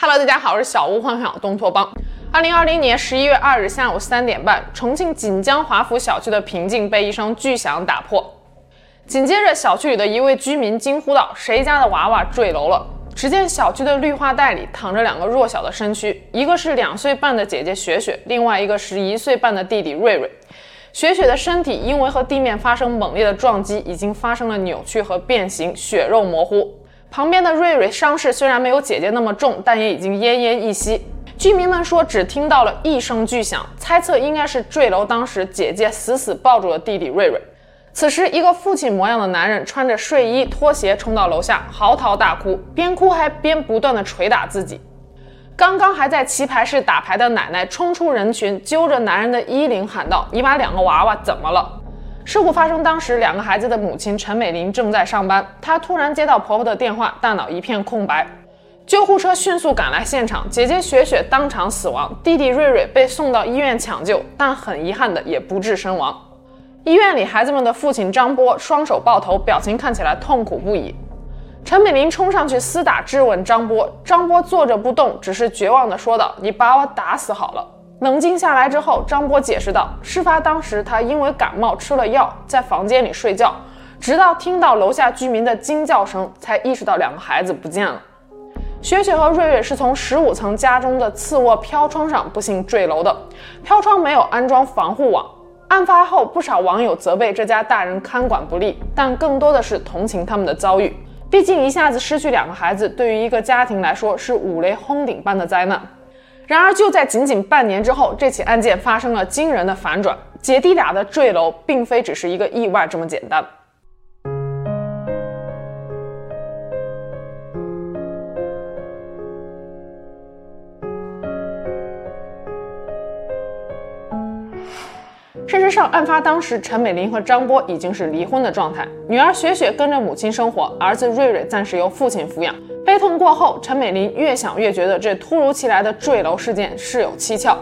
Hello，大家好，我是小屋幻想东托邦。二零二零年十一月二日下午三点半，重庆锦江华府小区的平静被一声巨响打破。紧接着，小区里的一位居民惊呼道：“谁家的娃娃坠楼了？”只见小区的绿化带里躺着两个弱小的身躯，一个是两岁半的姐姐雪雪，另外一个是一岁半的弟弟瑞瑞。雪雪的身体因为和地面发生猛烈的撞击，已经发生了扭曲和变形，血肉模糊。旁边的瑞瑞伤势虽然没有姐姐那么重，但也已经奄奄一息。居民们说，只听到了一声巨响，猜测应该是坠楼当时姐姐死死抱住了弟弟瑞瑞。此时，一个父亲模样的男人穿着睡衣拖鞋冲到楼下，嚎啕大哭，边哭还边不断的捶打自己。刚刚还在棋牌室打牌的奶奶冲出人群，揪着男人的衣领喊道：“你把两个娃娃怎么了？”事故发生当时，两个孩子的母亲陈美玲正在上班。她突然接到婆婆的电话，大脑一片空白。救护车迅速赶来现场，姐姐雪雪当场死亡，弟弟瑞瑞被送到医院抢救，但很遗憾的也不治身亡。医院里，孩子们的父亲张波双手抱头，表情看起来痛苦不已。陈美玲冲上去厮打质问张波，张波坐着不动，只是绝望地说道：“你把我打死好了。”冷静下来之后，张波解释道：“事发当时，他因为感冒吃了药，在房间里睡觉，直到听到楼下居民的惊叫声，才意识到两个孩子不见了。雪雪和瑞瑞是从十五层家中的次卧飘窗上不幸坠楼的，飘窗没有安装防护网。案发后，不少网友责备这家大人看管不力，但更多的是同情他们的遭遇。毕竟一下子失去两个孩子，对于一个家庭来说是五雷轰顶般的灾难。”然而，就在仅仅半年之后，这起案件发生了惊人的反转。姐弟俩的坠楼，并非只是一个意外这么简单。事实上，案发当时，陈美玲和张波已经是离婚的状态，女儿雪雪跟着母亲生活，儿子瑞瑞暂时由父亲抚养。悲痛过后，陈美玲越想越觉得这突如其来的坠楼事件事有蹊跷。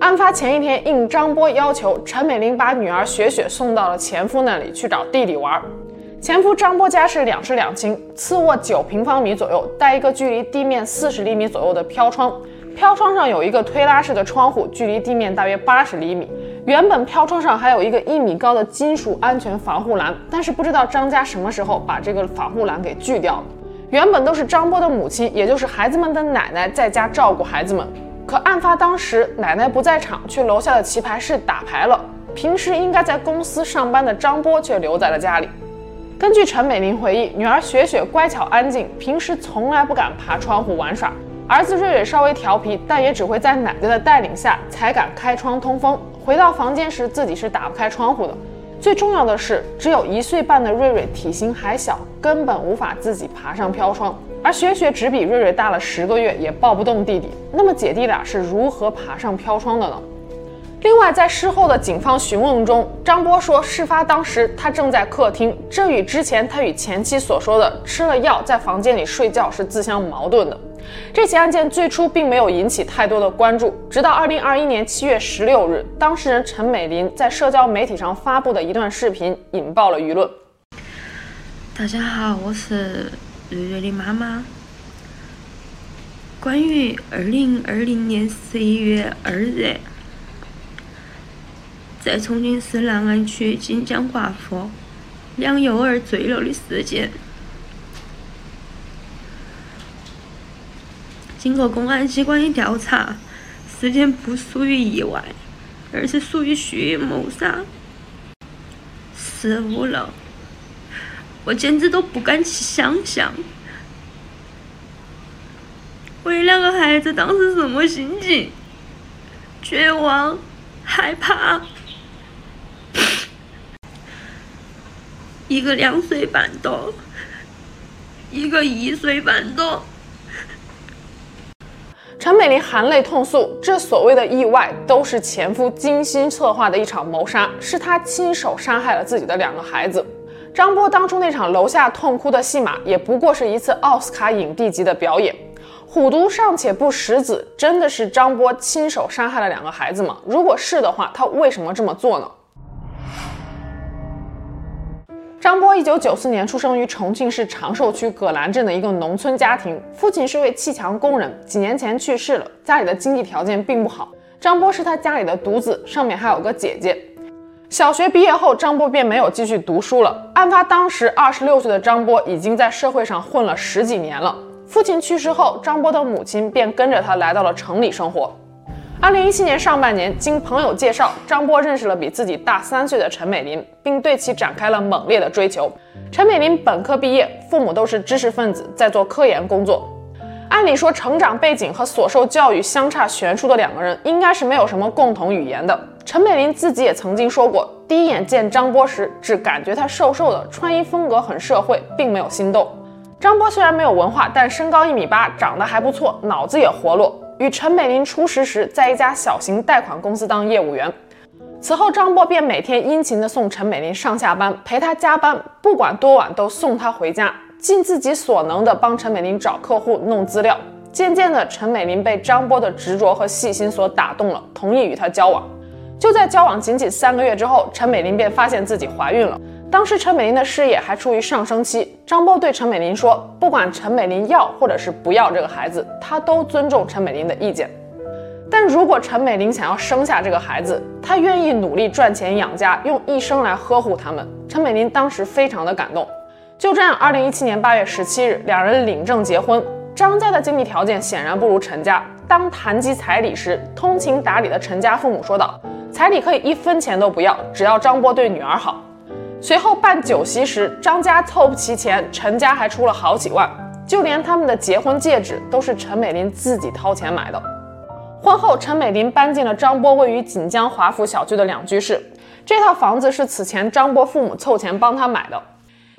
案发前一天，应张波要求，陈美玲把女儿雪雪送到了前夫那里去找弟弟玩。前夫张波家是两室两厅，次卧九平方米左右，带一个距离地面四十厘米左右的飘窗。飘窗上有一个推拉式的窗户，距离地面大约八十厘米。原本飘窗上还有一个一米高的金属安全防护栏，但是不知道张家什么时候把这个防护栏给锯掉了。原本都是张波的母亲，也就是孩子们的奶奶在家照顾孩子们。可案发当时，奶奶不在场，去楼下的棋牌室打牌了。平时应该在公司上班的张波却留在了家里。根据陈美玲回忆，女儿雪雪乖巧安静，平时从来不敢爬窗户玩耍。儿子瑞瑞稍微调皮，但也只会在奶奶的带领下才敢开窗通风。回到房间时，自己是打不开窗户的。最重要的是，只有一岁半的瑞瑞体型还小，根本无法自己爬上飘窗，而雪雪只比瑞瑞大了十个月，也抱不动弟弟。那么姐弟俩是如何爬上飘窗的呢？另外，在事后的警方询问中，张波说，事发当时他正在客厅，这与之前他与前妻所说的吃了药在房间里睡觉是自相矛盾的。这起案件最初并没有引起太多的关注，直到二零二一年七月十六日，当事人陈美玲在社交媒体上发布的一段视频引爆了舆论。大家好，我是瑞瑞的妈妈。关于二零二零年十一月二日，在重庆市南岸区锦江华府两幼儿坠楼的事件。经过公安机关的调查，事件不属于意外，而是属于蓄意谋杀。十五楼，我简直都不敢去想象，我的两个孩子当时什么心情？绝望、害怕。一个两岁半多，一个一岁半多。陈美玲含泪痛诉：“这所谓的意外，都是前夫精心策划的一场谋杀，是他亲手杀害了自己的两个孩子。”张波当初那场楼下痛哭的戏码，也不过是一次奥斯卡影帝级的表演。虎毒尚且不食子，真的是张波亲手杀害了两个孩子吗？如果是的话，他为什么这么做呢？张波一九九四年出生于重庆市长寿区葛兰镇的一个农村家庭，父亲是位砌墙工人，几年前去世了，家里的经济条件并不好。张波是他家里的独子，上面还有个姐姐。小学毕业后，张波便没有继续读书了。案发当时，二十六岁的张波已经在社会上混了十几年了。父亲去世后，张波的母亲便跟着他来到了城里生活。二零一七年上半年，经朋友介绍，张波认识了比自己大三岁的陈美琳，并对其展开了猛烈的追求。陈美琳本科毕业，父母都是知识分子，在做科研工作。按理说，成长背景和所受教育相差悬殊的两个人，应该是没有什么共同语言的。陈美琳自己也曾经说过，第一眼见张波时，只感觉他瘦瘦的，穿衣风格很社会，并没有心动。张波虽然没有文化，但身高一米八，长得还不错，脑子也活络。与陈美琳初识时，在一家小型贷款公司当业务员。此后，张波便每天殷勤地送陈美琳上下班，陪她加班，不管多晚都送她回家，尽自己所能地帮陈美琳找客户、弄资料。渐渐的，陈美琳被张波的执着和细心所打动了，同意与他交往。就在交往仅仅三个月之后，陈美琳便发现自己怀孕了。当时陈美琳的事业还处于上升期，张波对陈美琳说：“不管陈美琳要或者是不要这个孩子，他都尊重陈美琳的意见。但如果陈美琳想要生下这个孩子，他愿意努力赚钱养家，用一生来呵护他们。”陈美琳当时非常的感动。就这样，二零一七年八月十七日，两人领证结婚。张家的经济条件显然不如陈家。当谈及彩礼时，通情达理的陈家父母说道：“彩礼可以一分钱都不要，只要张波对女儿好。”随后办酒席时，张家凑不齐钱，陈家还出了好几万，就连他们的结婚戒指都是陈美琳自己掏钱买的。婚后，陈美琳搬进了张波位于锦江华府小区的两居室，这套房子是此前张波父母凑钱帮他买的。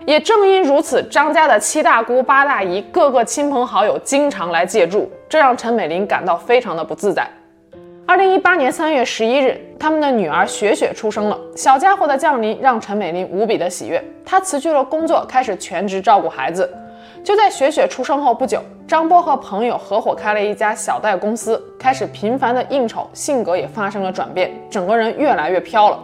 也正因如此，张家的七大姑八大姨各个亲朋好友经常来借住，这让陈美琳感到非常的不自在。二零一八年三月十一日，他们的女儿雪雪出生了。小家伙的降临让陈美琳无比的喜悦，她辞去了工作，开始全职照顾孩子。就在雪雪出生后不久，张波和朋友合伙开了一家小贷公司，开始频繁的应酬，性格也发生了转变，整个人越来越飘了。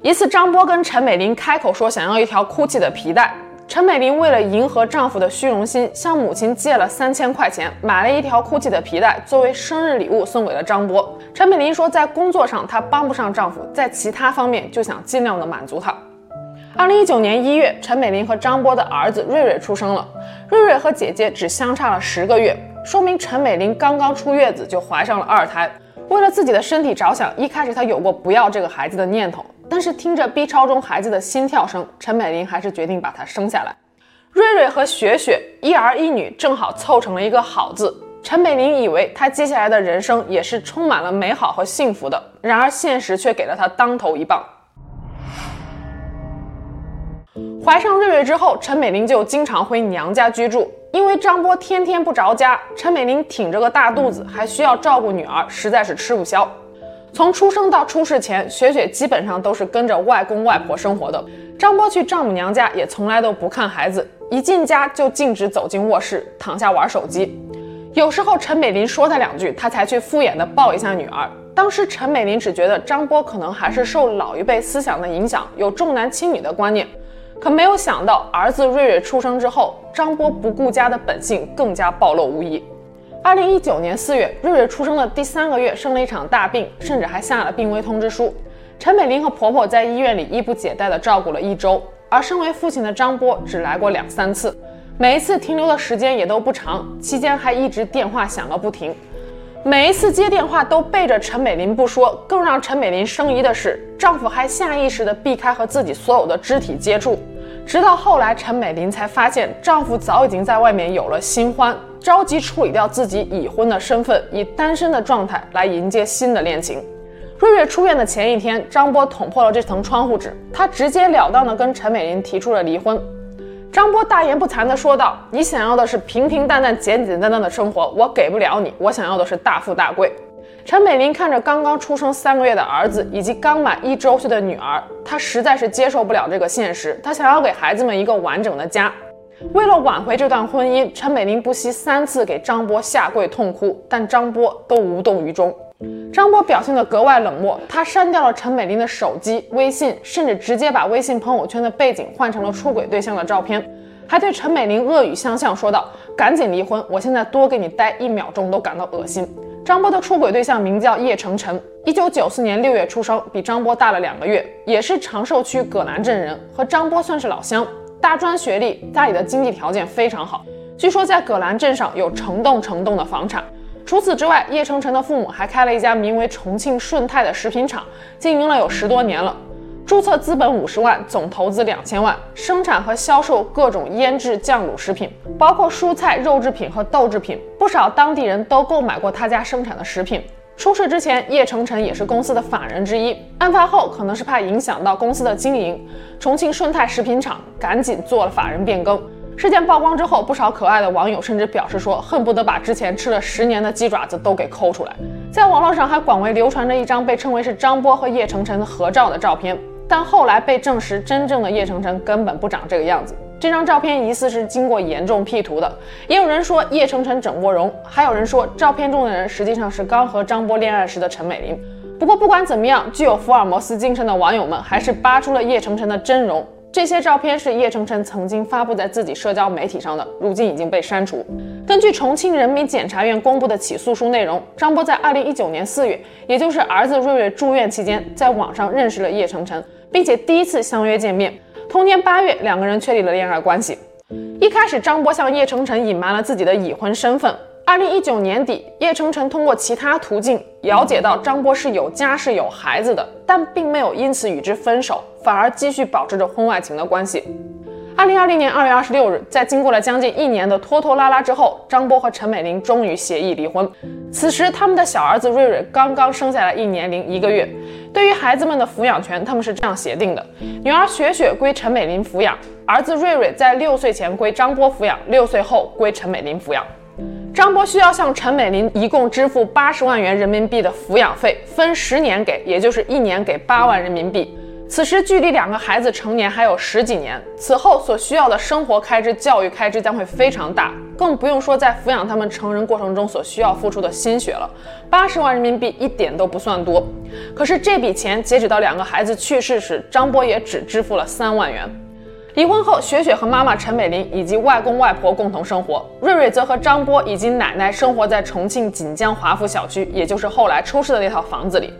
一次，张波跟陈美琳开口说想要一条 GUCCI 的皮带。陈美琳为了迎合丈夫的虚荣心，向母亲借了三千块钱，买了一条 GUCCI 的皮带，作为生日礼物送给了张波。陈美琳说，在工作上她帮不上丈夫，在其他方面就想尽量的满足他。二零一九年一月，陈美琳和张波的儿子瑞瑞出生了。瑞瑞和姐姐只相差了十个月，说明陈美琳刚刚出月子就怀上了二胎。为了自己的身体着想，一开始她有过不要这个孩子的念头。但是听着 B 超中孩子的心跳声，陈美琳还是决定把他生下来。瑞瑞和雪雪一儿一女，正好凑成了一个好字。陈美琳以为她接下来的人生也是充满了美好和幸福的，然而现实却给了她当头一棒。怀上瑞瑞之后，陈美玲就经常回娘家居住，因为张波天天不着家，陈美玲挺着个大肚子，还需要照顾女儿，实在是吃不消。从出生到出事前，雪雪基本上都是跟着外公外婆生活的。张波去丈母娘家也从来都不看孩子，一进家就径直走进卧室，躺下玩手机。有时候陈美琳说他两句，他才去敷衍地抱一下女儿。当时陈美琳只觉得张波可能还是受老一辈思想的影响，有重男轻女的观念，可没有想到儿子瑞瑞出生之后，张波不顾家的本性更加暴露无遗。二零一九年四月，瑞瑞出生的第三个月生了一场大病，甚至还下了病危通知书。陈美琳和婆婆在医院里衣不解带地照顾了一周，而身为父亲的张波只来过两三次，每一次停留的时间也都不长，期间还一直电话响个不停。每一次接电话都背着陈美琳不说，更让陈美琳生疑的是，丈夫还下意识地避开和自己所有的肢体接触。直到后来，陈美琳才发现丈夫早已经在外面有了新欢。着急处理掉自己已婚的身份，以单身的状态来迎接新的恋情。瑞瑞出院的前一天，张波捅破了这层窗户纸，他直截了当地跟陈美琳提出了离婚。张波大言不惭地说道：“你想要的是平平淡淡、简简单单的生活，我给不了你。我想要的是大富大贵。”陈美玲看着刚刚出生三个月的儿子以及刚满一周岁的女儿，她实在是接受不了这个现实，她想要给孩子们一个完整的家。为了挽回这段婚姻，陈美玲不惜三次给张波下跪痛哭，但张波都无动于衷。张波表现得格外冷漠，他删掉了陈美玲的手机、微信，甚至直接把微信朋友圈的背景换成了出轨对象的照片，还对陈美玲恶语相向，说道：“赶紧离婚，我现在多给你待一秒钟都感到恶心。”张波的出轨对象名叫叶成晨，一九九四年六月出生，比张波大了两个月，也是长寿区葛兰镇人，和张波算是老乡，大专学历，家里的经济条件非常好。据说在葛兰镇上有成栋成栋的房产。除此之外，叶成晨的父母还开了一家名为重庆顺泰的食品厂，经营了有十多年了，注册资本五十万，总投资两千万，生产和销售各种腌制酱卤食品，包括蔬菜、肉制品和豆制品。不少当地人都购买过他家生产的食品。出事之前，叶成晨也是公司的法人之一。案发后，可能是怕影响到公司的经营，重庆顺泰食品厂赶紧做了法人变更。事件曝光之后，不少可爱的网友甚至表示说，恨不得把之前吃了十年的鸡爪子都给抠出来。在网络上还广为流传着一张被称为是张波和叶成晨合照的照片，但后来被证实，真正的叶成晨根本不长这个样子。这张照片疑似是经过严重 P 图的，也有人说叶成晨整过容，还有人说照片中的人实际上是刚和张波恋爱时的陈美玲。不过不管怎么样，具有福尔摩斯精神的网友们还是扒出了叶成晨的真容。这些照片是叶成晨曾经发布在自己社交媒体上的，如今已经被删除。根据重庆人民检察院公布的起诉书内容，张波在二零一九年四月，也就是儿子瑞瑞住院期间，在网上认识了叶成晨，并且第一次相约见面。同年八月，两个人确立了恋爱关系。一开始，张波向叶成晨隐瞒了自己的已婚身份。二零一九年底，叶成晨通过其他途径了解到张波是有家室有孩子的，但并没有因此与之分手，反而继续保持着婚外情的关系。二零二零年二月二十六日，在经过了将近一年的拖拖拉拉之后，张波和陈美玲终于协议离婚。此时，他们的小儿子瑞瑞刚刚生下来一年零一个月。对于孩子们的抚养权，他们是这样协定的：女儿雪雪归陈美玲抚养，儿子瑞瑞在六岁前归张波抚养，六岁后归陈美玲抚养。张波需要向陈美玲一共支付八十万元人民币的抚养费，分十年给，也就是一年给八万人民币。此时距离两个孩子成年还有十几年，此后所需要的生活开支、教育开支将会非常大，更不用说在抚养他们成人过程中所需要付出的心血了。八十万人民币一点都不算多，可是这笔钱截止到两个孩子去世时，张波也只支付了三万元。离婚后，雪雪和妈妈陈美玲以及外公外婆共同生活，瑞瑞则和张波以及奶奶生活在重庆锦江华府小区，也就是后来出事的那套房子里。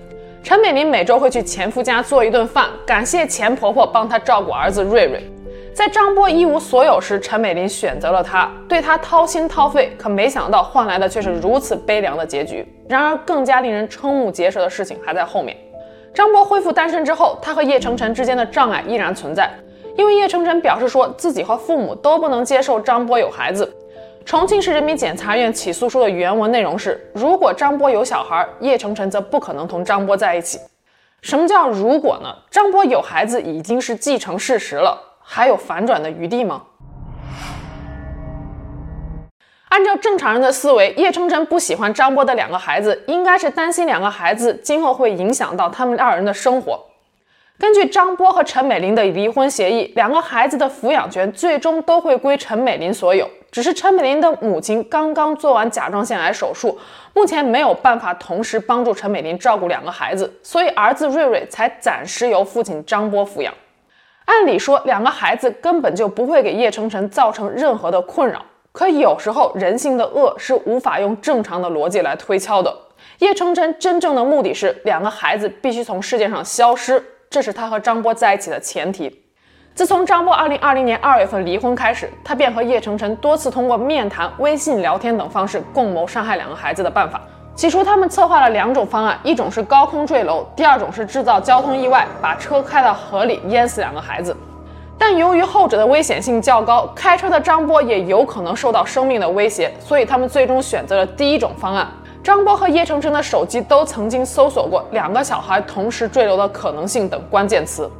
陈美玲每周会去前夫家做一顿饭，感谢前婆婆帮她照顾儿子瑞瑞。在张波一无所有时，陈美玲选择了他，对他掏心掏肺，可没想到换来的却是如此悲凉的结局。然而，更加令人瞠目结舌的事情还在后面。张波恢复单身之后，他和叶成晨之间的障碍依然存在。因为叶成晨表示说自己和父母都不能接受张波有孩子。重庆市人民检察院起诉书的原文内容是：如果张波有小孩，叶成晨则不可能同张波在一起。什么叫如果呢？张波有孩子已经是既成事实了，还有反转的余地吗？按照正常人的思维，叶成晨不喜欢张波的两个孩子，应该是担心两个孩子今后会影响到他们二人的生活。根据张波和陈美玲的离婚协议，两个孩子的抚养权最终都会归陈美玲所有。只是陈美玲的母亲刚刚做完甲状腺癌手术，目前没有办法同时帮助陈美玲照顾两个孩子，所以儿子瑞瑞才暂时由父亲张波抚养。按理说，两个孩子根本就不会给叶成晨造成任何的困扰。可有时候，人性的恶是无法用正常的逻辑来推敲的。叶成晨真正的目的是，两个孩子必须从世界上消失。这是他和张波在一起的前提。自从张波2020年2月份离婚开始，他便和叶成晨多次通过面谈、微信聊天等方式共谋伤害两个孩子的办法。起初，他们策划了两种方案：一种是高空坠楼，第二种是制造交通意外，把车开到河里淹死两个孩子。但由于后者的危险性较高，开车的张波也有可能受到生命的威胁，所以他们最终选择了第一种方案。张波和叶成晨的手机都曾经搜索过两个小孩同时坠楼的可能性等关键词。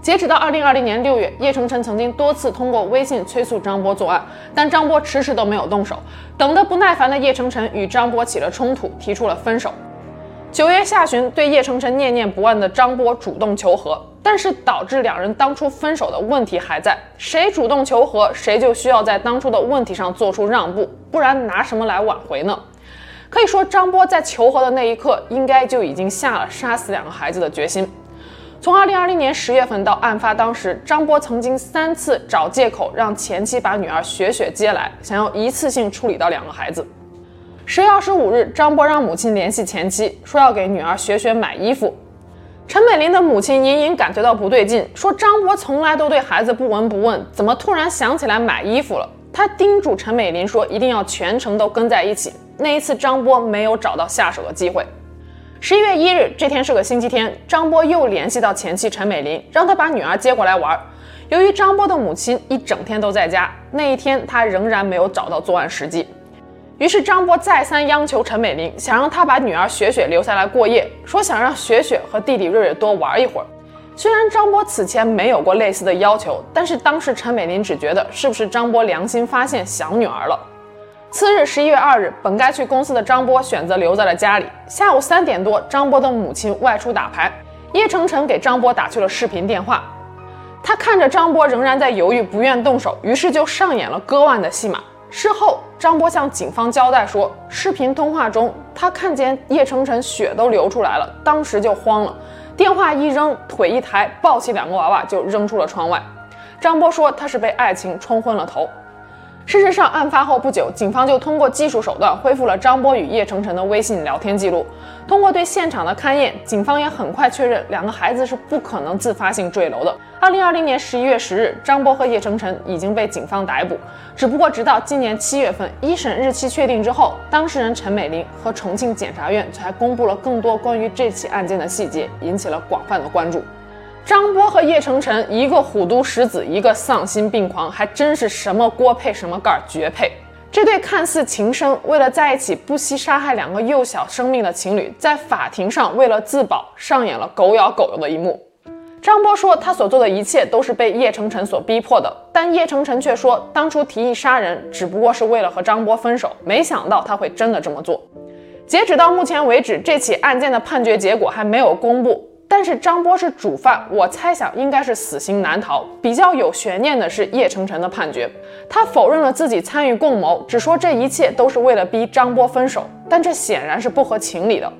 截止到二零二零年六月，叶成晨曾经多次通过微信催促张波作案，但张波迟迟都没有动手。等得不耐烦的叶成晨与张波起了冲突，提出了分手。九月下旬，对叶成晨念念不忘的张波主动求和，但是导致两人当初分手的问题还在：谁主动求和，谁就需要在当初的问题上做出让步，不然拿什么来挽回呢？可以说，张波在求和的那一刻，应该就已经下了杀死两个孩子的决心。从2020年10月份到案发当时，张波曾经三次找借口让前妻把女儿雪雪接来，想要一次性处理到两个孩子。10月25日，张波让母亲联系前妻，说要给女儿雪雪买衣服。陈美玲的母亲隐隐感觉到不对劲，说张波从来都对孩子不闻不问，怎么突然想起来买衣服了？她叮嘱陈美玲说一定要全程都跟在一起。那一次，张波没有找到下手的机会。十一月一日，这天是个星期天，张波又联系到前妻陈美玲，让她把女儿接过来玩。由于张波的母亲一整天都在家，那一天他仍然没有找到作案时机。于是张波再三央求陈美玲，想让她把女儿雪雪留下来过夜，说想让雪雪和弟弟瑞瑞多玩一会儿。虽然张波此前没有过类似的要求，但是当时陈美玲只觉得是不是张波良心发现想女儿了。次日，十一月二日，本该去公司的张波选择留在了家里。下午三点多，张波的母亲外出打牌，叶成晨给张波打去了视频电话。他看着张波仍然在犹豫，不愿动手，于是就上演了割腕的戏码。事后，张波向警方交代说，视频通话中他看见叶成晨血都流出来了，当时就慌了，电话一扔，腿一抬，抱起两个娃娃就扔出了窗外。张波说他是被爱情冲昏了头。事实上，案发后不久，警方就通过技术手段恢复了张波与叶成晨的微信聊天记录。通过对现场的勘验，警方也很快确认两个孩子是不可能自发性坠楼的。二零二零年十一月十日，张波和叶成晨已经被警方逮捕。只不过，直到今年七月份，一审日期确定之后，当事人陈美玲和重庆检察院才公布了更多关于这起案件的细节，引起了广泛的关注。张波和叶成晨，一个虎毒食子，一个丧心病狂，还真是什么锅配什么盖，绝配。这对看似情深，为了在一起不惜杀害两个幼小生命的情侣，在法庭上为了自保，上演了狗咬狗肉的一幕。张波说，他所做的一切都是被叶成晨所逼迫的，但叶成晨却说，当初提议杀人只不过是为了和张波分手，没想到他会真的这么做。截止到目前为止，这起案件的判决结果还没有公布。但是张波是主犯，我猜想应该是死刑难逃。比较有悬念的是叶成晨的判决，他否认了自己参与共谋，只说这一切都是为了逼张波分手，但这显然是不合情理的。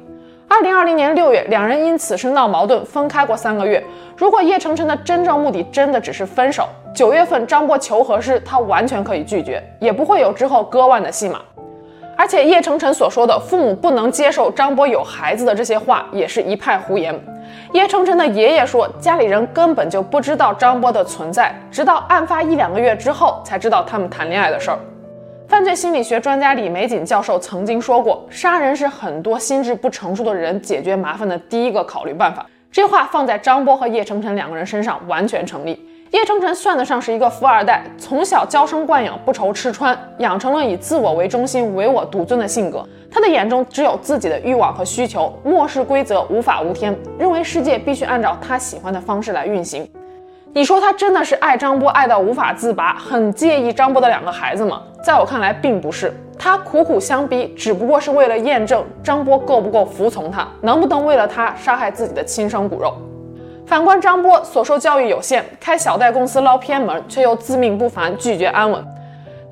二零二零年六月，两人因此事闹矛盾，分开过三个月。如果叶成晨的真正目的真的只是分手，九月份张波求和时，他完全可以拒绝，也不会有之后割腕的戏码。而且叶成晨所说的父母不能接受张波有孩子的这些话，也是一派胡言。叶成晨的爷爷说，家里人根本就不知道张波的存在，直到案发一两个月之后才知道他们谈恋爱的事儿。犯罪心理学专家李玫瑾教授曾经说过，杀人是很多心智不成熟的人解决麻烦的第一个考虑办法。这话放在张波和叶成晨两个人身上完全成立。叶成晨算得上是一个富二代，从小娇生惯养，不愁吃穿，养成了以自我为中心、唯我独尊的性格。他的眼中只有自己的欲望和需求，漠视规则，无法无天，认为世界必须按照他喜欢的方式来运行。你说他真的是爱张波爱到无法自拔，很介意张波的两个孩子吗？在我看来，并不是。他苦苦相逼，只不过是为了验证张波够不够服从他，能不能为了他杀害自己的亲生骨肉。反观张波，所受教育有限，开小贷公司捞偏门，却又自命不凡，拒绝安稳。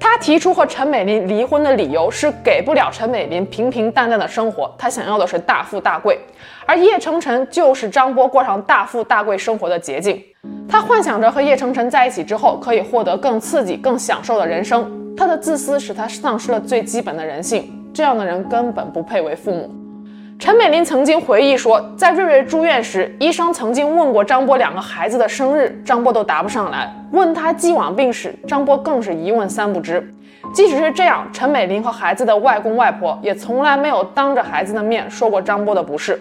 他提出和陈美玲离婚的理由是给不了陈美玲平平淡淡的生活，他想要的是大富大贵。而叶成晨就是张波过上大富大贵生活的捷径。他幻想着和叶成晨在一起之后，可以获得更刺激、更享受的人生。他的自私使他丧失了最基本的人性，这样的人根本不配为父母。陈美玲曾经回忆说，在瑞瑞住院时，医生曾经问过张波两个孩子的生日，张波都答不上来。问他既往病史，张波更是一问三不知。即使是这样，陈美玲和孩子的外公外婆也从来没有当着孩子的面说过张波的不是。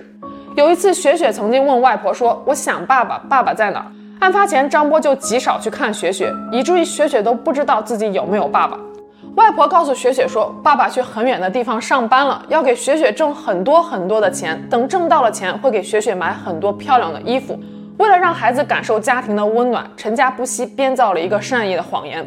有一次，雪雪曾经问外婆说：“我想爸爸，爸爸在哪？”案发前，张波就极少去看雪雪，以至于雪雪都不知道自己有没有爸爸。外婆告诉雪雪说：“爸爸去很远的地方上班了，要给雪雪挣很多很多的钱。等挣到了钱，会给雪雪买很多漂亮的衣服。为了让孩子感受家庭的温暖，陈家不惜编造了一个善意的谎言。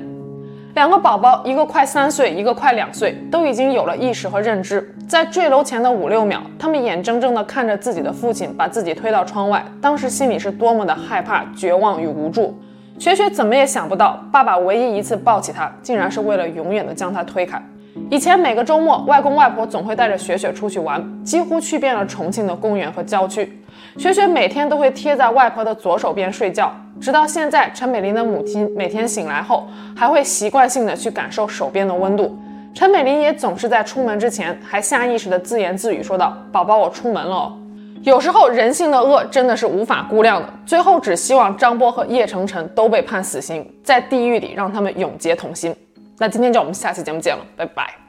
两个宝宝，一个快三岁，一个快两岁，都已经有了意识和认知。在坠楼前的五六秒，他们眼睁睁地看着自己的父亲把自己推到窗外，当时心里是多么的害怕、绝望与无助。”雪雪怎么也想不到，爸爸唯一一次抱起她，竟然是为了永远的将她推开。以前每个周末，外公外婆总会带着雪雪出去玩，几乎去遍了重庆的公园和郊区。雪雪每天都会贴在外婆的左手边睡觉，直到现在，陈美玲的母亲每天醒来后，还会习惯性的去感受手边的温度。陈美玲也总是在出门之前，还下意识的自言自语说道：“宝宝，我出门了。”有时候人性的恶真的是无法估量的，最后只希望张波和叶成晨都被判死刑，在地狱里让他们永结同心。那今天就我们下期节目见了，拜拜。